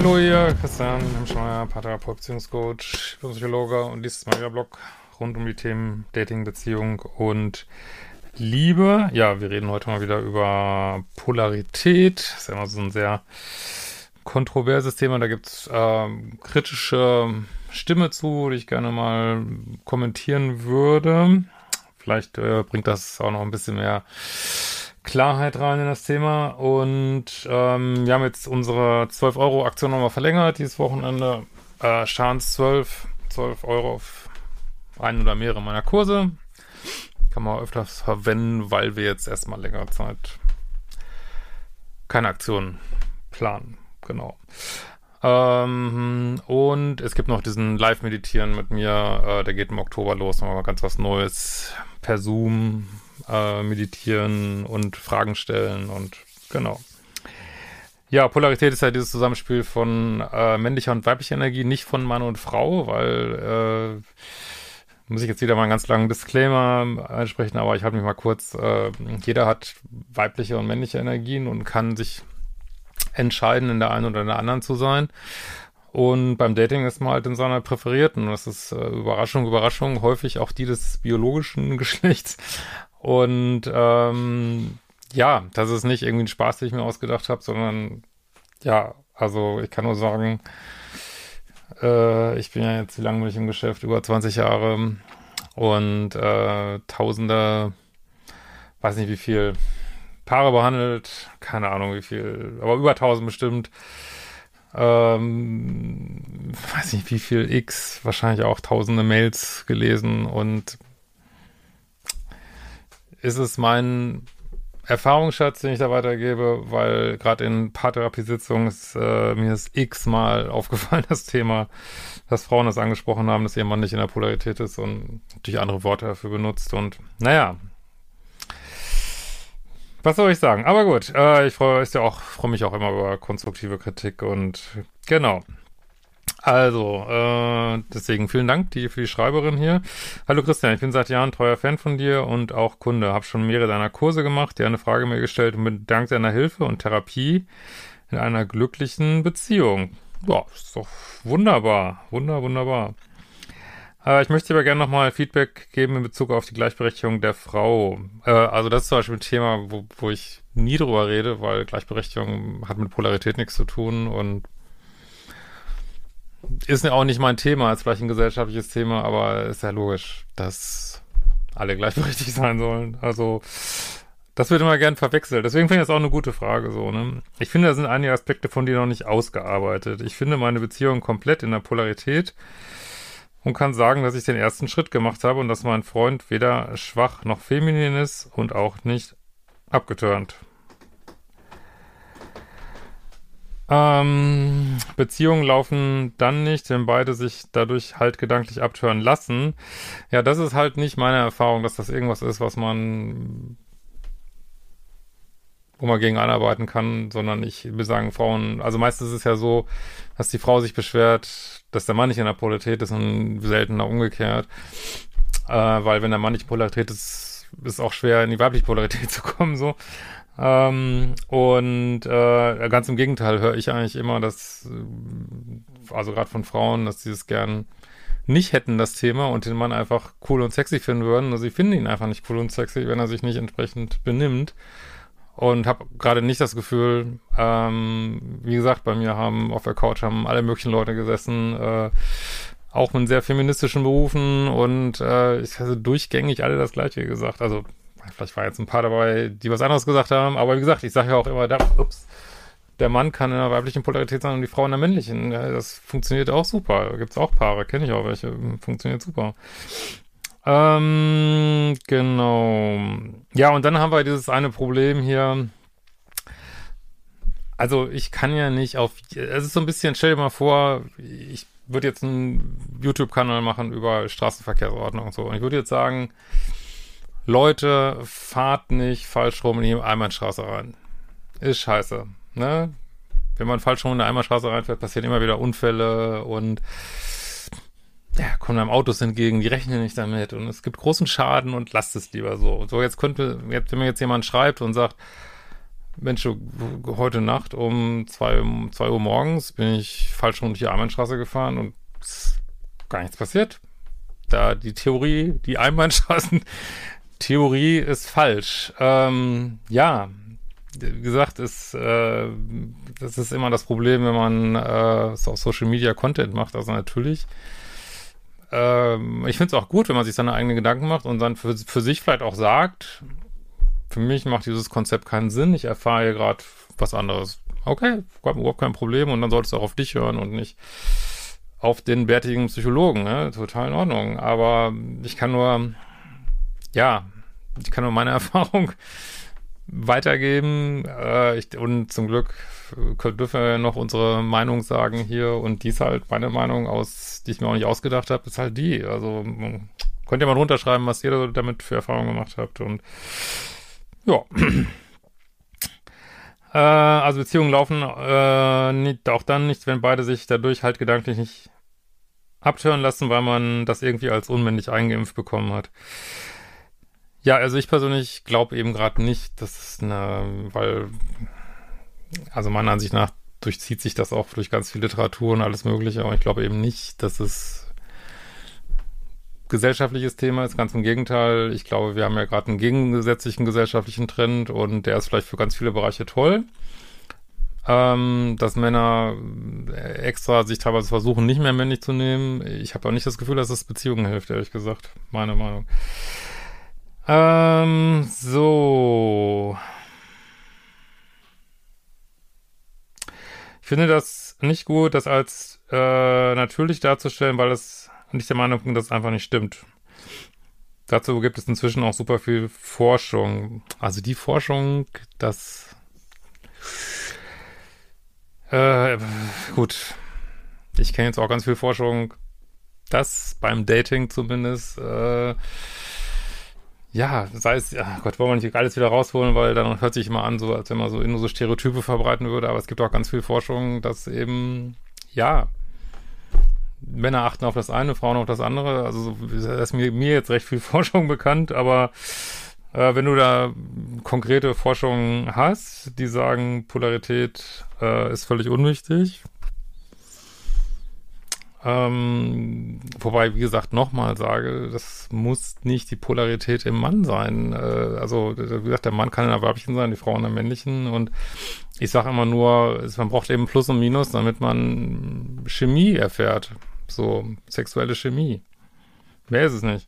Hallo hier, Christian Hemschmeier, Paartherapeut, Beziehungscoach, Psychologe und dieses Mal wieder Blog rund um die Themen Dating, Beziehung und Liebe. Ja, wir reden heute mal wieder über Polarität. Das ist ja immer so ein sehr kontroverses Thema. Da gibt es äh, kritische Stimme zu, die ich gerne mal kommentieren würde. Vielleicht äh, bringt das auch noch ein bisschen mehr Klarheit rein in das Thema. Und ähm, wir haben jetzt unsere 12-Euro-Aktion nochmal verlängert dieses Wochenende. Äh, Chance 12, 12 Euro auf einen oder mehrere meiner Kurse. Kann man öfters verwenden, weil wir jetzt erstmal längere Zeit keine Aktion planen. Genau. Ähm, und es gibt noch diesen Live-Meditieren mit mir. Äh, der geht im Oktober los. Nochmal ganz was Neues per Zoom äh, meditieren und Fragen stellen und genau. Ja, Polarität ist ja dieses Zusammenspiel von äh, männlicher und weiblicher Energie, nicht von Mann und Frau, weil äh, muss ich jetzt wieder mal einen ganz langen Disclaimer einsprechen, aber ich halte mich mal kurz. Äh, jeder hat weibliche und männliche Energien und kann sich entscheiden, in der einen oder in der anderen zu sein. Und beim Dating ist man halt in seiner präferierten. Das ist äh, Überraschung, Überraschung, häufig auch die des biologischen Geschlechts. Und ähm, ja, das ist nicht irgendwie ein Spaß, den ich mir ausgedacht habe, sondern ja, also ich kann nur sagen, äh, ich bin ja jetzt, wie lange bin ich im Geschäft? Über 20 Jahre und äh, Tausende, weiß nicht wie viel Paare behandelt, keine Ahnung wie viel, aber über 1000 bestimmt. Ähm, weiß nicht wie viel X, wahrscheinlich auch tausende Mails gelesen und ist es mein Erfahrungsschatz, den ich da weitergebe, weil gerade in Paartherapiesitzungen ist äh, mir ist x-mal aufgefallen, das Thema, dass Frauen das angesprochen haben, dass Mann nicht in der Polarität ist und natürlich andere Worte dafür benutzt und naja. Was soll ich sagen? Aber gut, äh, ich freue ja freue mich auch immer über konstruktive Kritik und genau. Also, äh, deswegen vielen Dank die, für die Schreiberin hier. Hallo Christian, ich bin seit Jahren treuer Fan von dir und auch Kunde. Hab schon mehrere deiner Kurse gemacht, dir eine Frage mir gestellt und bin dank deiner Hilfe und Therapie in einer glücklichen Beziehung. Boah, ist doch wunderbar. Wunder, wunderbar. Äh, ich möchte aber gerne nochmal Feedback geben in Bezug auf die Gleichberechtigung der Frau. Äh, also das ist zum Beispiel ein Thema, wo, wo ich nie drüber rede, weil Gleichberechtigung hat mit Polarität nichts zu tun und ist auch nicht mein Thema, ist vielleicht ein gesellschaftliches Thema, aber ist ja logisch, dass alle gleichberechtigt sein sollen. Also, das wird immer gern verwechselt. Deswegen finde ich das auch eine gute Frage, so, ne? Ich finde, da sind einige Aspekte von dir noch nicht ausgearbeitet. Ich finde meine Beziehung komplett in der Polarität und kann sagen, dass ich den ersten Schritt gemacht habe und dass mein Freund weder schwach noch feminin ist und auch nicht abgeturnt. Ähm, Beziehungen laufen dann nicht, wenn beide sich dadurch halt gedanklich abtören lassen. Ja, das ist halt nicht meine Erfahrung, dass das irgendwas ist, was man, wo man gegen anarbeiten kann, sondern ich will sagen, Frauen, also meistens ist es ja so, dass die Frau sich beschwert, dass der Mann nicht in der Polarität ist und seltener umgekehrt. Äh, weil wenn der Mann nicht Polarität ist, ist auch schwer in die weibliche Polarität zu kommen, so. Ähm, und äh, ganz im Gegenteil höre ich eigentlich immer, dass, äh, also gerade von Frauen, dass sie es gern nicht hätten, das Thema, und den Mann einfach cool und sexy finden würden. Also sie finden ihn einfach nicht cool und sexy, wenn er sich nicht entsprechend benimmt. Und habe gerade nicht das Gefühl, ähm, wie gesagt, bei mir haben auf der Couch haben alle möglichen Leute gesessen, äh, auch in sehr feministischen Berufen und äh, ich hatte durchgängig alle das Gleiche gesagt. Also vielleicht war jetzt ein paar dabei, die was anderes gesagt haben, aber wie gesagt, ich sage ja auch immer, da, ups, der Mann kann in der weiblichen Polarität sein und die Frau in der männlichen. Ja, das funktioniert auch super. Gibt es auch Paare, kenne ich auch welche, funktioniert super. Ähm, genau. Ja, und dann haben wir dieses eine Problem hier. Also ich kann ja nicht auf, es ist so ein bisschen, stell dir mal vor, ich würde jetzt einen YouTube-Kanal machen über Straßenverkehrsordnung und so. Und ich würde jetzt sagen, Leute, fahrt nicht falsch rum in die Einbahnstraße rein. Ist scheiße. Ne? Wenn man falsch rum in eine Einbahnstraße reinfährt, passieren immer wieder Unfälle und ja, kommen einem Autos entgegen, die rechnen nicht damit und es gibt großen Schaden und lasst es lieber so. So, jetzt könnte, wenn mir jetzt jemand schreibt und sagt, Mensch, heute Nacht um zwei, um zwei Uhr morgens bin ich falsch durch die Einbahnstraße gefahren und gar nichts passiert. Da die Theorie, die Einbahnstraßen-Theorie ist falsch. Ähm, ja, wie gesagt, ist, äh, das ist immer das Problem, wenn man äh, auf Social Media Content macht. Also natürlich, ähm, ich finde es auch gut, wenn man sich seine eigenen Gedanken macht und dann für, für sich vielleicht auch sagt, für mich macht dieses Konzept keinen Sinn, ich erfahre hier gerade was anderes. Okay, überhaupt kein Problem und dann solltest du auch auf dich hören und nicht auf den bärtigen Psychologen, ne? total in Ordnung. Aber ich kann nur, ja, ich kann nur meine Erfahrung weitergeben. Äh, ich, und zum Glück dürfen wir noch unsere Meinung sagen hier. Und die ist halt meine Meinung aus, die ich mir auch nicht ausgedacht habe, ist halt die. Also könnt ihr mal runterschreiben, was ihr damit für Erfahrungen gemacht habt. Und ja. äh, also Beziehungen laufen äh, nicht, auch dann nicht, wenn beide sich dadurch halt gedanklich nicht abtören lassen, weil man das irgendwie als unmännlich eingeimpft bekommen hat. Ja, also ich persönlich glaube eben gerade nicht, dass es eine, weil, also meiner Ansicht nach durchzieht sich das auch durch ganz viel Literatur und alles Mögliche, aber ich glaube eben nicht, dass es gesellschaftliches Thema ist. Ganz im Gegenteil. Ich glaube, wir haben ja gerade einen gegensätzlichen gesellschaftlichen Trend und der ist vielleicht für ganz viele Bereiche toll. Ähm, dass Männer extra sich teilweise versuchen, nicht mehr männlich zu nehmen. Ich habe auch nicht das Gefühl, dass es Beziehungen hilft, ehrlich gesagt. Meine Meinung. Ähm, so. Ich finde das nicht gut, das als äh, natürlich darzustellen, weil es nicht der Meinung bin, dass es einfach nicht stimmt. Dazu gibt es inzwischen auch super viel Forschung. Also die Forschung, das äh, gut. Ich kenne jetzt auch ganz viel Forschung, dass beim Dating zumindest äh, ja, sei es, ja Gott, wollen wir nicht alles wieder rausholen, weil dann hört sich immer an, so als wenn man so nur so Stereotype verbreiten würde, aber es gibt auch ganz viel Forschung, dass eben, ja, Männer achten auf das eine, Frauen auf das andere. Also da ist mir, mir jetzt recht viel Forschung bekannt, aber äh, wenn du da konkrete Forschung hast, die sagen, Polarität äh, ist völlig unwichtig, ähm, wobei, wie gesagt, nochmal sage, das muss nicht die Polarität im Mann sein. Äh, also, wie gesagt, der Mann kann in der weiblichen sein, die Frau in der männlichen. Und ich sage immer nur, man braucht eben Plus und Minus, damit man Chemie erfährt. So, sexuelle Chemie. Mehr ist es nicht.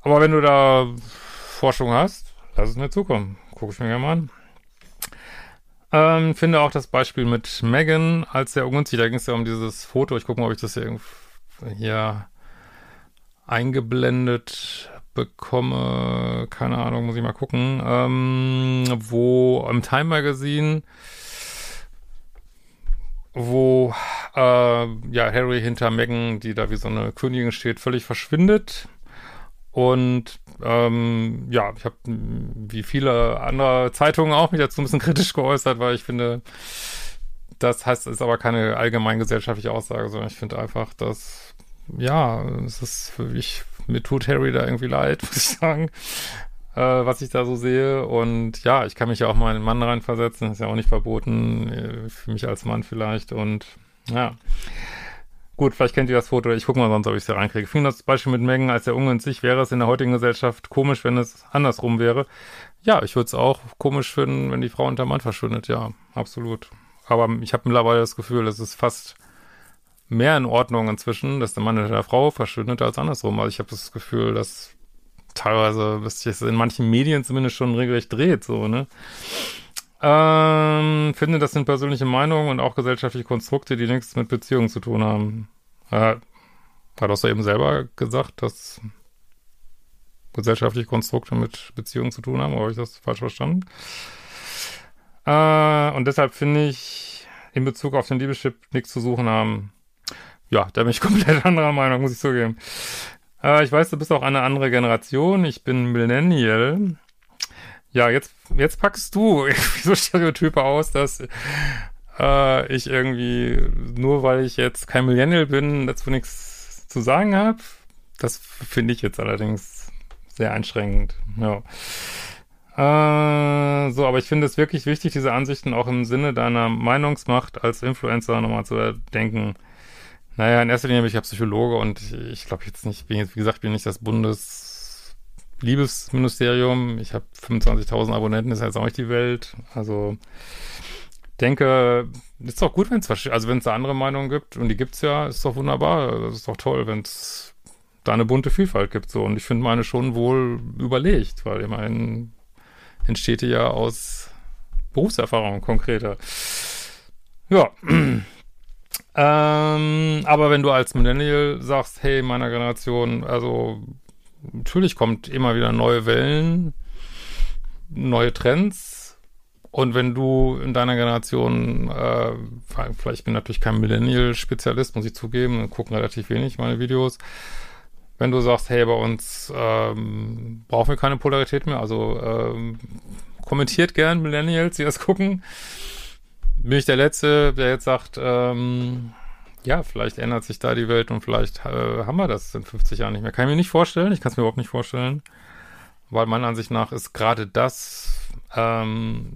Aber wenn du da Forschung hast, lass es mir zukommen. Guck ich mir gerne mal an. Ähm, finde auch das Beispiel mit Megan als sehr ungünstig. Da ging es ja um dieses Foto. Ich gucke mal, ob ich das hier, hier eingeblendet bekomme. Keine Ahnung, muss ich mal gucken. Ähm, wo im Time Magazine, wo äh, ja Harry hinter Megan, die da wie so eine Königin steht, völlig verschwindet. Und ähm, ja, ich habe wie viele andere Zeitungen auch mich dazu ein bisschen kritisch geäußert, weil ich finde, das heißt, ist aber keine allgemeingesellschaftliche Aussage, sondern ich finde einfach, dass, ja, es ist für mich, mir tut Harry da irgendwie leid, muss ich sagen, äh, was ich da so sehe. Und ja, ich kann mich ja auch mal in einen Mann reinversetzen, ist ja auch nicht verboten, äh, für mich als Mann vielleicht. Und ja. Gut, vielleicht kennt ihr das Foto. Ich gucke mal sonst, ob ich es hier reinkriege. Finde das Beispiel mit Mengen als sehr ungünstig. Wäre es in der heutigen Gesellschaft komisch, wenn es andersrum wäre? Ja, ich würde es auch komisch finden, wenn die Frau unter Mann verschwindet. Ja, absolut. Aber ich habe mittlerweile das Gefühl, es ist fast mehr in Ordnung inzwischen, dass der Mann hinter der Frau verschwindet als andersrum. Also ich habe das Gefühl, dass teilweise, dass sich in manchen Medien zumindest schon regelrecht dreht, so, ne? Ähm, finde, das sind persönliche Meinungen und auch gesellschaftliche Konstrukte, die nichts mit Beziehungen zu tun haben. Äh, hat auch eben selber gesagt, dass gesellschaftliche Konstrukte mit Beziehungen zu tun haben, oder habe ich das falsch verstanden? Äh, und deshalb finde ich, in Bezug auf den Liebeschip nichts zu suchen haben. Ja, da bin ich komplett anderer Meinung, muss ich zugeben. Äh, ich weiß, du bist auch eine andere Generation. Ich bin Millennial. Ja, jetzt, jetzt packst du so Stereotype aus, dass äh, ich irgendwie, nur weil ich jetzt kein Millennial bin, dazu nichts zu sagen habe. Das finde ich jetzt allerdings sehr einschränkend. Ja. Äh, so, aber ich finde es wirklich wichtig, diese Ansichten auch im Sinne deiner Meinungsmacht als Influencer nochmal zu denken. Naja, in erster Linie bin ich ja Psychologe und ich glaube jetzt nicht, bin jetzt, wie gesagt, bin nicht das Bundesliebesministerium. Ich habe 25.000 Abonnenten, ist jetzt auch nicht die Welt. Also denke, ist doch gut, wenn es also wenn es da andere Meinungen gibt und die gibt's ja, ist doch wunderbar. Das ist doch toll, wenn es da eine bunte Vielfalt gibt so und ich finde meine schon wohl überlegt, weil immerhin entsteht die ja aus Berufserfahrung konkreter. Ja. Ähm, aber wenn du als Millennial sagst, hey, meiner Generation, also natürlich kommt immer wieder neue Wellen, neue Trends. Und wenn du in deiner Generation, äh, vielleicht bin ich natürlich kein Millennial-Spezialist, muss ich zugeben, gucken relativ wenig meine Videos. Wenn du sagst, hey, bei uns ähm, brauchen wir keine Polarität mehr, also ähm, kommentiert gern Millennials, die das gucken bin ich der Letzte, der jetzt sagt, ähm, ja, vielleicht ändert sich da die Welt und vielleicht äh, haben wir das in 50 Jahren nicht mehr. Kann ich mir nicht vorstellen, ich kann es mir überhaupt nicht vorstellen, weil meiner Ansicht nach ist gerade das ähm,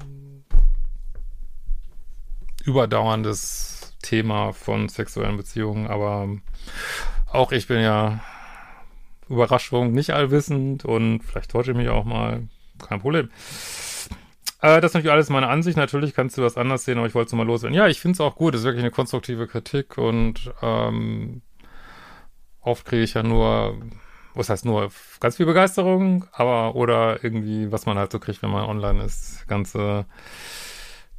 überdauerndes Thema von sexuellen Beziehungen, aber auch ich bin ja Überraschung nicht allwissend und vielleicht täusche ich mich auch mal, kein Problem. Äh, das ist natürlich alles meine Ansicht. Natürlich kannst du das anders sehen, aber ich wollte es mal loswerden. Ja, ich finde es auch gut. Es ist wirklich eine konstruktive Kritik und ähm, oft kriege ich ja nur, was heißt nur, ganz viel Begeisterung, aber oder irgendwie, was man halt so kriegt, wenn man online ist. Ganze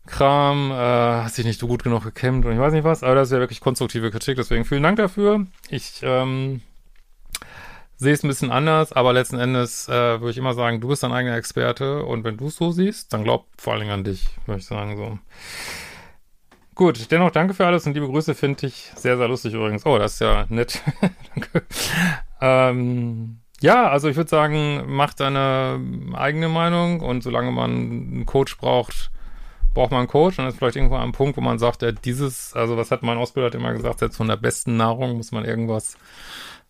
Kram, äh, hat sich nicht so gut genug gekämmt und ich weiß nicht was, aber das ist ja wirklich konstruktive Kritik, deswegen vielen Dank dafür. Ich ähm, sehe es ein bisschen anders, aber letzten Endes äh, würde ich immer sagen, du bist dein eigener Experte und wenn du es so siehst, dann glaub vor allen Dingen an dich, würde ich sagen so. Gut, dennoch danke für alles und liebe Grüße finde ich sehr, sehr lustig übrigens. Oh, das ist ja nett. danke. Ähm, ja, also ich würde sagen, mach deine eigene Meinung und solange man einen Coach braucht, braucht man einen Coach und ist vielleicht irgendwo am Punkt, wo man sagt, ja, dieses, also was hat mein Ausbilder immer gesagt, jetzt von der besten Nahrung muss man irgendwas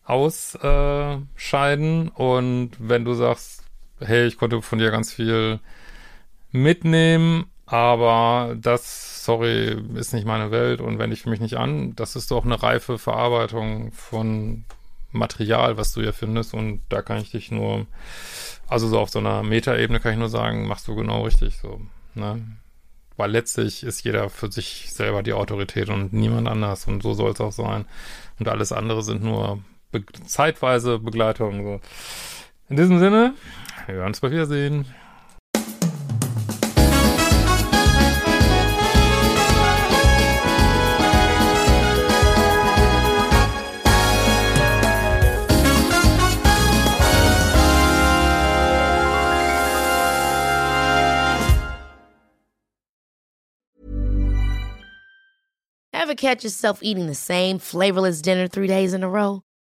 ausscheiden. und wenn du sagst, hey, ich konnte von dir ganz viel mitnehmen, aber das, sorry, ist nicht meine Welt und wende ich für mich nicht an, das ist doch eine reife Verarbeitung von Material, was du hier findest und da kann ich dich nur, also so auf so einer Metaebene kann ich nur sagen, machst du genau richtig so, ne? Weil letztlich ist jeder für sich selber die Autorität und niemand anders und so soll es auch sein. Und alles andere sind nur be zeitweise Begleitung. So. In diesem Sinne, wir hören uns bei Wiedersehen. Ever catch yourself eating the same flavorless dinner three days in a row?